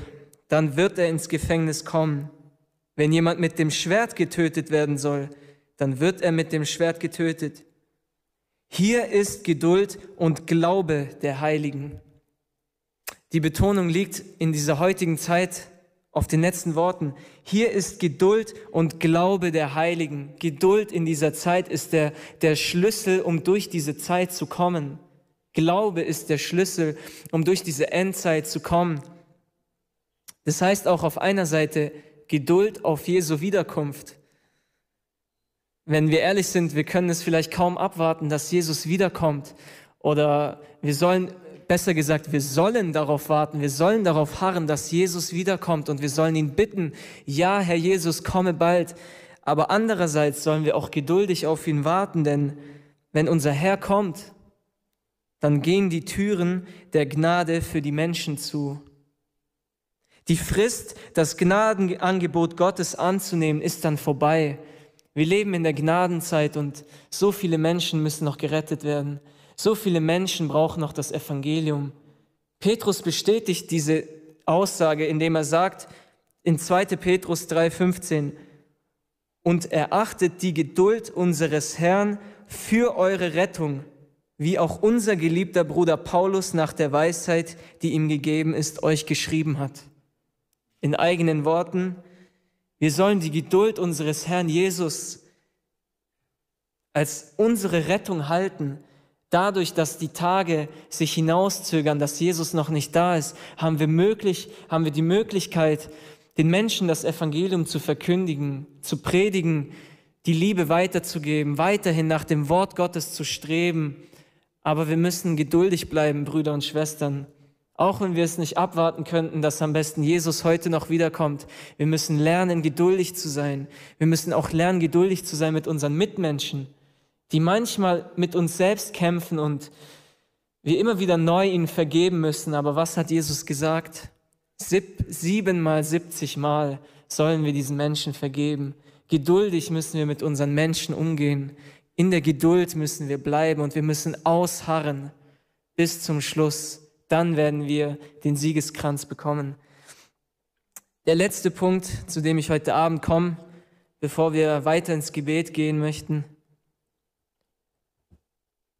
dann wird er ins Gefängnis kommen. Wenn jemand mit dem Schwert getötet werden soll, dann wird er mit dem Schwert getötet. Hier ist Geduld und Glaube der Heiligen. Die Betonung liegt in dieser heutigen Zeit auf den letzten Worten. Hier ist Geduld und Glaube der Heiligen. Geduld in dieser Zeit ist der, der Schlüssel, um durch diese Zeit zu kommen. Glaube ist der Schlüssel, um durch diese Endzeit zu kommen. Das heißt auch auf einer Seite Geduld auf Jesu Wiederkunft. Wenn wir ehrlich sind, wir können es vielleicht kaum abwarten, dass Jesus wiederkommt. Oder wir sollen besser gesagt, wir sollen darauf warten, wir sollen darauf harren, dass Jesus wiederkommt und wir sollen ihn bitten, ja, Herr Jesus, komme bald. Aber andererseits sollen wir auch geduldig auf ihn warten, denn wenn unser Herr kommt, dann gehen die Türen der Gnade für die Menschen zu. Die Frist, das Gnadenangebot Gottes anzunehmen, ist dann vorbei. Wir leben in der Gnadenzeit und so viele Menschen müssen noch gerettet werden. So viele Menschen brauchen noch das Evangelium. Petrus bestätigt diese Aussage, indem er sagt in 2. Petrus 3:15, und erachtet die Geduld unseres Herrn für eure Rettung, wie auch unser geliebter Bruder Paulus nach der Weisheit, die ihm gegeben ist, euch geschrieben hat. In eigenen Worten, wir sollen die Geduld unseres Herrn Jesus als unsere Rettung halten, Dadurch, dass die Tage sich hinauszögern, dass Jesus noch nicht da ist, haben wir möglich, haben wir die Möglichkeit, den Menschen das Evangelium zu verkündigen, zu predigen, die Liebe weiterzugeben, weiterhin nach dem Wort Gottes zu streben. Aber wir müssen geduldig bleiben, Brüder und Schwestern. Auch wenn wir es nicht abwarten könnten, dass am besten Jesus heute noch wiederkommt. Wir müssen lernen, geduldig zu sein. Wir müssen auch lernen, geduldig zu sein mit unseren Mitmenschen die manchmal mit uns selbst kämpfen und wir immer wieder neu ihnen vergeben müssen. Aber was hat Jesus gesagt? Sieb, siebenmal, siebzigmal sollen wir diesen Menschen vergeben. Geduldig müssen wir mit unseren Menschen umgehen. In der Geduld müssen wir bleiben und wir müssen ausharren bis zum Schluss. Dann werden wir den Siegeskranz bekommen. Der letzte Punkt, zu dem ich heute Abend komme, bevor wir weiter ins Gebet gehen möchten,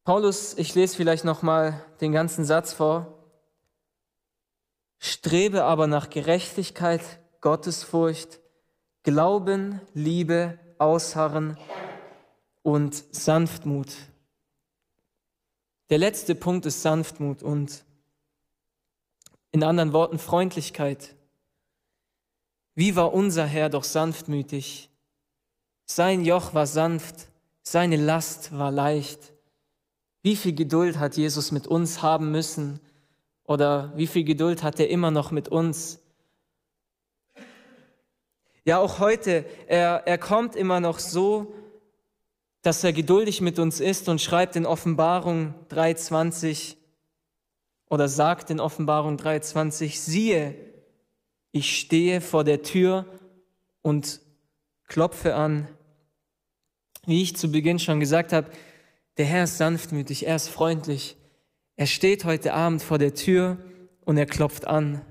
Paulus, ich lese vielleicht noch mal den ganzen Satz vor. Strebe aber nach Gerechtigkeit, Gottesfurcht, Glauben, Liebe, Ausharren und Sanftmut. Der letzte Punkt ist Sanftmut und in anderen Worten Freundlichkeit. Wie war unser Herr doch sanftmütig? Sein Joch war sanft, seine Last war leicht. Wie viel Geduld hat Jesus mit uns haben müssen? Oder wie viel Geduld hat er immer noch mit uns? Ja, auch heute, er, er kommt immer noch so, dass er geduldig mit uns ist und schreibt in Offenbarung 3.20 oder sagt in Offenbarung 3.20, siehe, ich stehe vor der Tür und klopfe an. Wie ich zu Beginn schon gesagt habe, der Herr ist sanftmütig, er ist freundlich. Er steht heute Abend vor der Tür und er klopft an.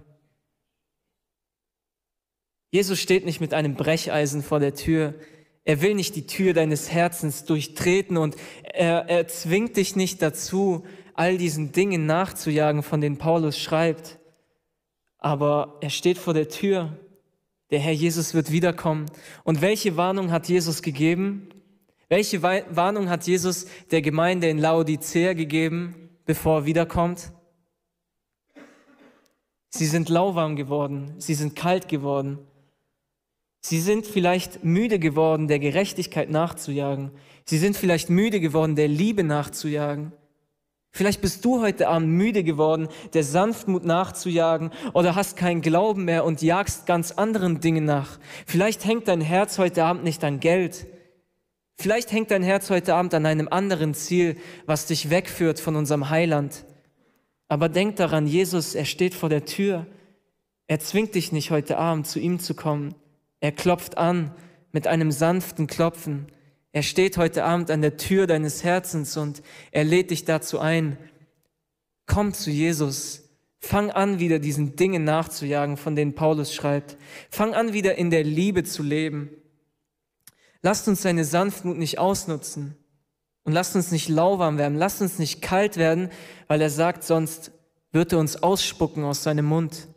Jesus steht nicht mit einem Brecheisen vor der Tür. Er will nicht die Tür deines Herzens durchtreten und er, er zwingt dich nicht dazu, all diesen Dingen nachzujagen, von denen Paulus schreibt. Aber er steht vor der Tür. Der Herr Jesus wird wiederkommen. Und welche Warnung hat Jesus gegeben? Welche Warnung hat Jesus der Gemeinde in Laodicea gegeben, bevor er wiederkommt? Sie sind lauwarm geworden, sie sind kalt geworden. Sie sind vielleicht müde geworden, der Gerechtigkeit nachzujagen. Sie sind vielleicht müde geworden, der Liebe nachzujagen. Vielleicht bist du heute Abend müde geworden, der Sanftmut nachzujagen oder hast keinen Glauben mehr und jagst ganz anderen Dingen nach. Vielleicht hängt dein Herz heute Abend nicht an Geld. Vielleicht hängt dein Herz heute Abend an einem anderen Ziel, was dich wegführt von unserem Heiland. Aber denk daran, Jesus, er steht vor der Tür. Er zwingt dich nicht heute Abend zu ihm zu kommen. Er klopft an mit einem sanften Klopfen. Er steht heute Abend an der Tür deines Herzens und er lädt dich dazu ein. Komm zu Jesus. Fang an, wieder diesen Dingen nachzujagen, von denen Paulus schreibt. Fang an, wieder in der Liebe zu leben. Lasst uns seine Sanftmut nicht ausnutzen und lasst uns nicht lauwarm werden. Lasst uns nicht kalt werden, weil er sagt, sonst wird er uns ausspucken aus seinem Mund.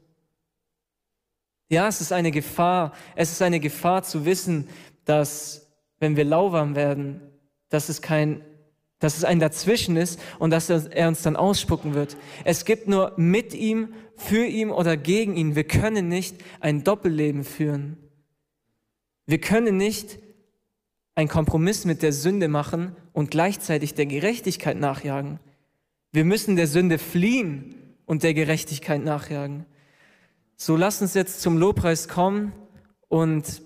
Ja, es ist eine Gefahr. Es ist eine Gefahr zu wissen, dass wenn wir lauwarm werden, dass es kein, dass es ein Dazwischen ist und dass er uns dann ausspucken wird. Es gibt nur mit ihm, für ihn oder gegen ihn. Wir können nicht ein Doppelleben führen. Wir können nicht einen Kompromiss mit der Sünde machen und gleichzeitig der Gerechtigkeit nachjagen. Wir müssen der Sünde fliehen und der Gerechtigkeit nachjagen. So lasst uns jetzt zum Lobpreis kommen und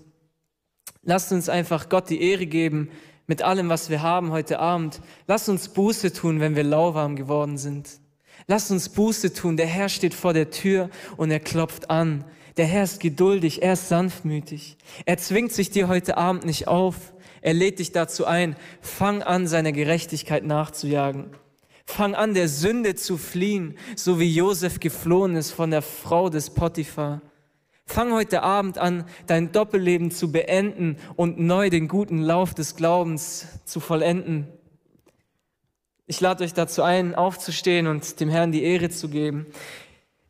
lasst uns einfach Gott die Ehre geben mit allem, was wir haben heute Abend. Lasst uns Buße tun, wenn wir lauwarm geworden sind. Lasst uns Buße tun. Der Herr steht vor der Tür und er klopft an. Der Herr ist geduldig, er ist sanftmütig. Er zwingt sich dir heute Abend nicht auf. Er lädt dich dazu ein, fang an, seiner Gerechtigkeit nachzujagen. Fang an, der Sünde zu fliehen, so wie Josef geflohen ist von der Frau des Potiphar. Fang heute Abend an, dein Doppelleben zu beenden und neu den guten Lauf des Glaubens zu vollenden. Ich lade euch dazu ein, aufzustehen und dem Herrn die Ehre zu geben.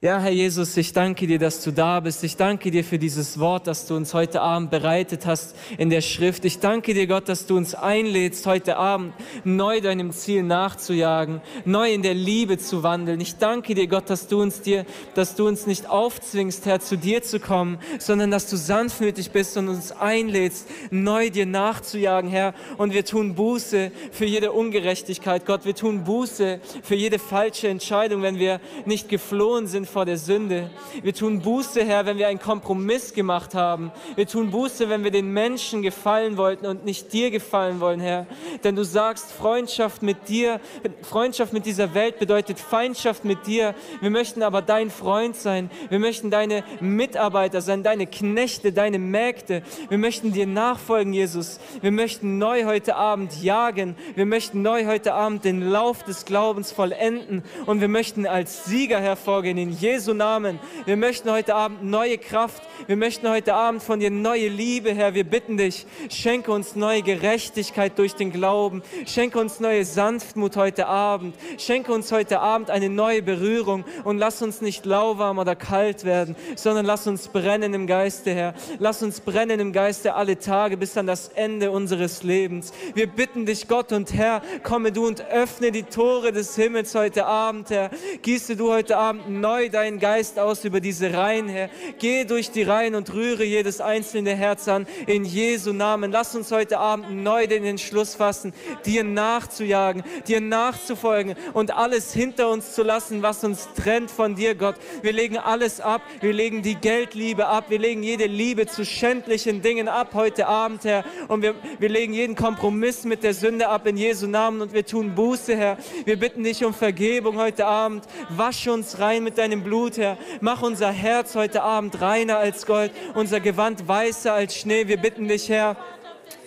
Ja, Herr Jesus, ich danke dir, dass du da bist. Ich danke dir für dieses Wort, das du uns heute Abend bereitet hast in der Schrift. Ich danke dir, Gott, dass du uns einlädst, heute Abend neu deinem Ziel nachzujagen, neu in der Liebe zu wandeln. Ich danke dir, Gott, dass du uns dir, dass du uns nicht aufzwingst, Herr, zu dir zu kommen, sondern dass du sanftmütig bist und uns einlädst, neu dir nachzujagen, Herr. Und wir tun Buße für jede Ungerechtigkeit, Gott. Wir tun Buße für jede falsche Entscheidung, wenn wir nicht geflohen sind vor der Sünde. Wir tun Buße, Herr, wenn wir einen Kompromiss gemacht haben. Wir tun Buße, wenn wir den Menschen gefallen wollten und nicht dir gefallen wollen, Herr. Denn du sagst, Freundschaft mit dir, Freundschaft mit dieser Welt bedeutet Feindschaft mit dir. Wir möchten aber dein Freund sein. Wir möchten deine Mitarbeiter sein, deine Knechte, deine Mägde. Wir möchten dir nachfolgen, Jesus. Wir möchten neu heute Abend jagen. Wir möchten neu heute Abend den Lauf des Glaubens vollenden. Und wir möchten als Sieger hervorgehen in Jesu Namen. Wir möchten heute Abend neue Kraft. Wir möchten heute Abend von dir neue Liebe, Herr. Wir bitten dich, schenke uns neue Gerechtigkeit durch den Glauben. Schenke uns neue Sanftmut heute Abend. Schenke uns heute Abend eine neue Berührung und lass uns nicht lauwarm oder kalt werden, sondern lass uns brennen im Geiste, Herr. Lass uns brennen im Geiste alle Tage bis an das Ende unseres Lebens. Wir bitten dich, Gott und Herr, komme du und öffne die Tore des Himmels heute Abend, Herr. Gieße du heute Abend neu deinen Geist aus über diese Reihen, Herr. Geh durch die Reihen und rühre jedes einzelne Herz an. In Jesu Namen. Lass uns heute Abend neu den Entschluss fassen, dir nachzujagen, dir nachzufolgen und alles hinter uns zu lassen, was uns trennt von dir, Gott. Wir legen alles ab. Wir legen die Geldliebe ab. Wir legen jede Liebe zu schändlichen Dingen ab heute Abend, Herr. Und wir, wir legen jeden Kompromiss mit der Sünde ab in Jesu Namen und wir tun Buße, Herr. Wir bitten dich um Vergebung heute Abend. Wasch uns rein mit deinem Blut, Herr. Mach unser Herz heute Abend reiner als Gold, unser Gewand weißer als Schnee. Wir bitten dich, Herr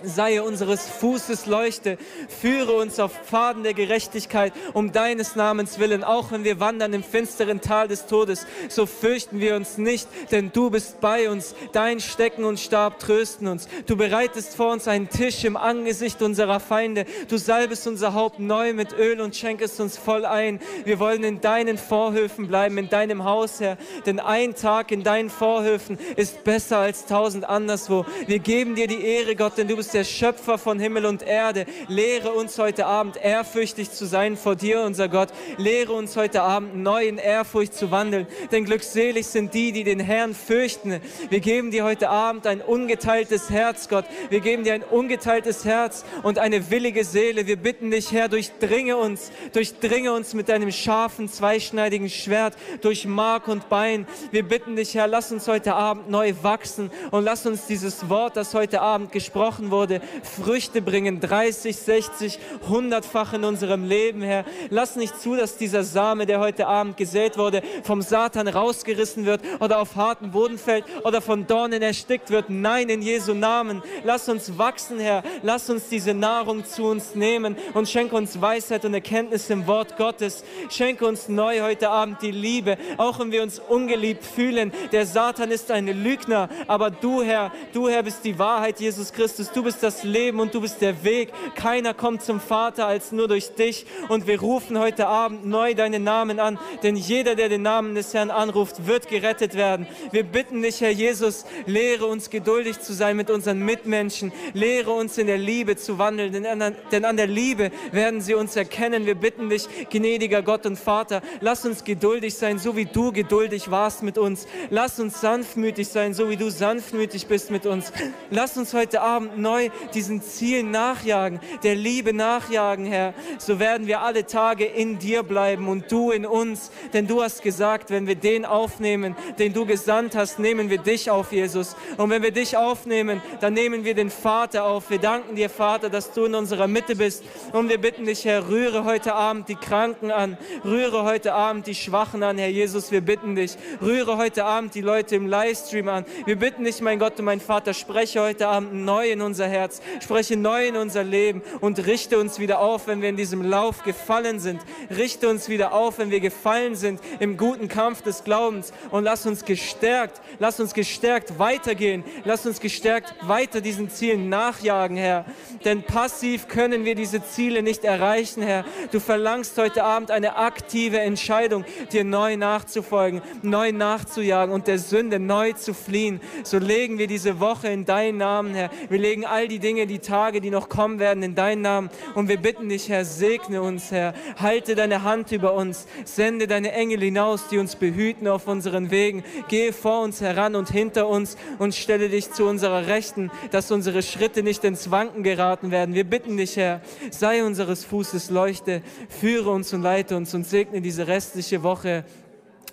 sei unseres Fußes Leuchte, führe uns auf Pfaden der Gerechtigkeit um deines Namens willen, auch wenn wir wandern im finsteren Tal des Todes, so fürchten wir uns nicht, denn du bist bei uns, dein Stecken und Stab trösten uns. Du bereitest vor uns einen Tisch im Angesicht unserer Feinde, du salbest unser Haupt neu mit Öl und schenkest uns voll ein. Wir wollen in deinen Vorhöfen bleiben, in deinem Haus, Herr, denn ein Tag in deinen Vorhöfen ist besser als tausend anderswo. Wir geben dir die Ehre, Gott, denn du bist der Schöpfer von Himmel und Erde. Lehre uns heute Abend ehrfürchtig zu sein vor dir, unser Gott. Lehre uns heute Abend neu in Ehrfurcht zu wandeln. Denn glückselig sind die, die den Herrn fürchten. Wir geben dir heute Abend ein ungeteiltes Herz, Gott. Wir geben dir ein ungeteiltes Herz und eine willige Seele. Wir bitten dich, Herr, durchdringe uns, durchdringe uns mit deinem scharfen, zweischneidigen Schwert durch Mark und Bein. Wir bitten dich, Herr, lass uns heute Abend neu wachsen und lass uns dieses Wort, das heute Abend gesprochen wurde, wurde, Früchte bringen, 30, 60, 100-fach in unserem Leben, Herr. Lass nicht zu, dass dieser Same, der heute Abend gesät wurde, vom Satan rausgerissen wird oder auf harten Boden fällt oder von Dornen erstickt wird. Nein, in Jesu Namen. Lass uns wachsen, Herr. Lass uns diese Nahrung zu uns nehmen und schenke uns Weisheit und Erkenntnis im Wort Gottes. Schenke uns neu heute Abend die Liebe, auch wenn wir uns ungeliebt fühlen. Der Satan ist ein Lügner, aber du, Herr, du, Herr, bist die Wahrheit, Jesus Christus. Du bist bist das Leben und du bist der Weg. Keiner kommt zum Vater als nur durch dich. Und wir rufen heute Abend neu deinen Namen an, denn jeder, der den Namen des Herrn anruft, wird gerettet werden. Wir bitten dich, Herr Jesus, lehre uns geduldig zu sein mit unseren Mitmenschen. Lehre uns in der Liebe zu wandeln, denn an, denn an der Liebe werden sie uns erkennen. Wir bitten dich, gnädiger Gott und Vater, lass uns geduldig sein, so wie du geduldig warst mit uns. Lass uns sanftmütig sein, so wie du sanftmütig bist mit uns. Lass uns heute Abend neu neu diesen Zielen nachjagen, der Liebe nachjagen, Herr, so werden wir alle Tage in dir bleiben und du in uns. Denn du hast gesagt, wenn wir den aufnehmen, den du gesandt hast, nehmen wir dich auf, Jesus. Und wenn wir dich aufnehmen, dann nehmen wir den Vater auf. Wir danken dir, Vater, dass du in unserer Mitte bist. Und wir bitten dich, Herr, rühre heute Abend die Kranken an, rühre heute Abend die Schwachen an, Herr Jesus. Wir bitten dich, rühre heute Abend die Leute im Livestream an. Wir bitten dich, mein Gott und mein Vater, spreche heute Abend neu in unser Herz, spreche neu in unser Leben und richte uns wieder auf, wenn wir in diesem Lauf gefallen sind. Richte uns wieder auf, wenn wir gefallen sind im guten Kampf des Glaubens und lass uns gestärkt, lass uns gestärkt weitergehen. Lass uns gestärkt weiter diesen Zielen nachjagen, Herr. Denn passiv können wir diese Ziele nicht erreichen, Herr. Du verlangst heute Abend eine aktive Entscheidung, dir neu nachzufolgen, neu nachzujagen und der Sünde neu zu fliehen. So legen wir diese Woche in deinen Namen, Herr. Wir legen all die Dinge, die Tage, die noch kommen werden, in deinen Namen. Und wir bitten dich, Herr, segne uns, Herr. Halte deine Hand über uns. Sende deine Engel hinaus, die uns behüten auf unseren Wegen. Gehe vor uns heran und hinter uns und stelle dich zu unserer Rechten, dass unsere Schritte nicht ins Wanken geraten werden. Wir bitten dich, Herr, sei unseres Fußes Leuchte. Führe uns und leite uns und segne diese restliche Woche.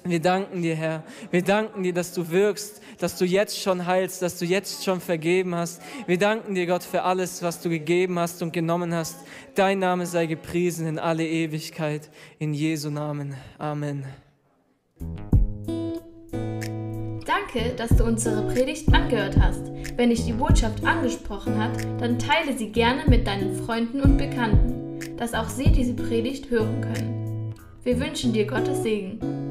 Wir danken dir, Herr. Wir danken dir, dass du wirkst, dass du jetzt schon heilst, dass du jetzt schon vergeben hast. Wir danken dir, Gott, für alles, was du gegeben hast und genommen hast. Dein Name sei gepriesen in alle Ewigkeit. In Jesu Namen. Amen. Danke, dass du unsere Predigt angehört hast. Wenn dich die Botschaft angesprochen hat, dann teile sie gerne mit deinen Freunden und Bekannten, dass auch sie diese Predigt hören können. Wir wünschen dir Gottes Segen.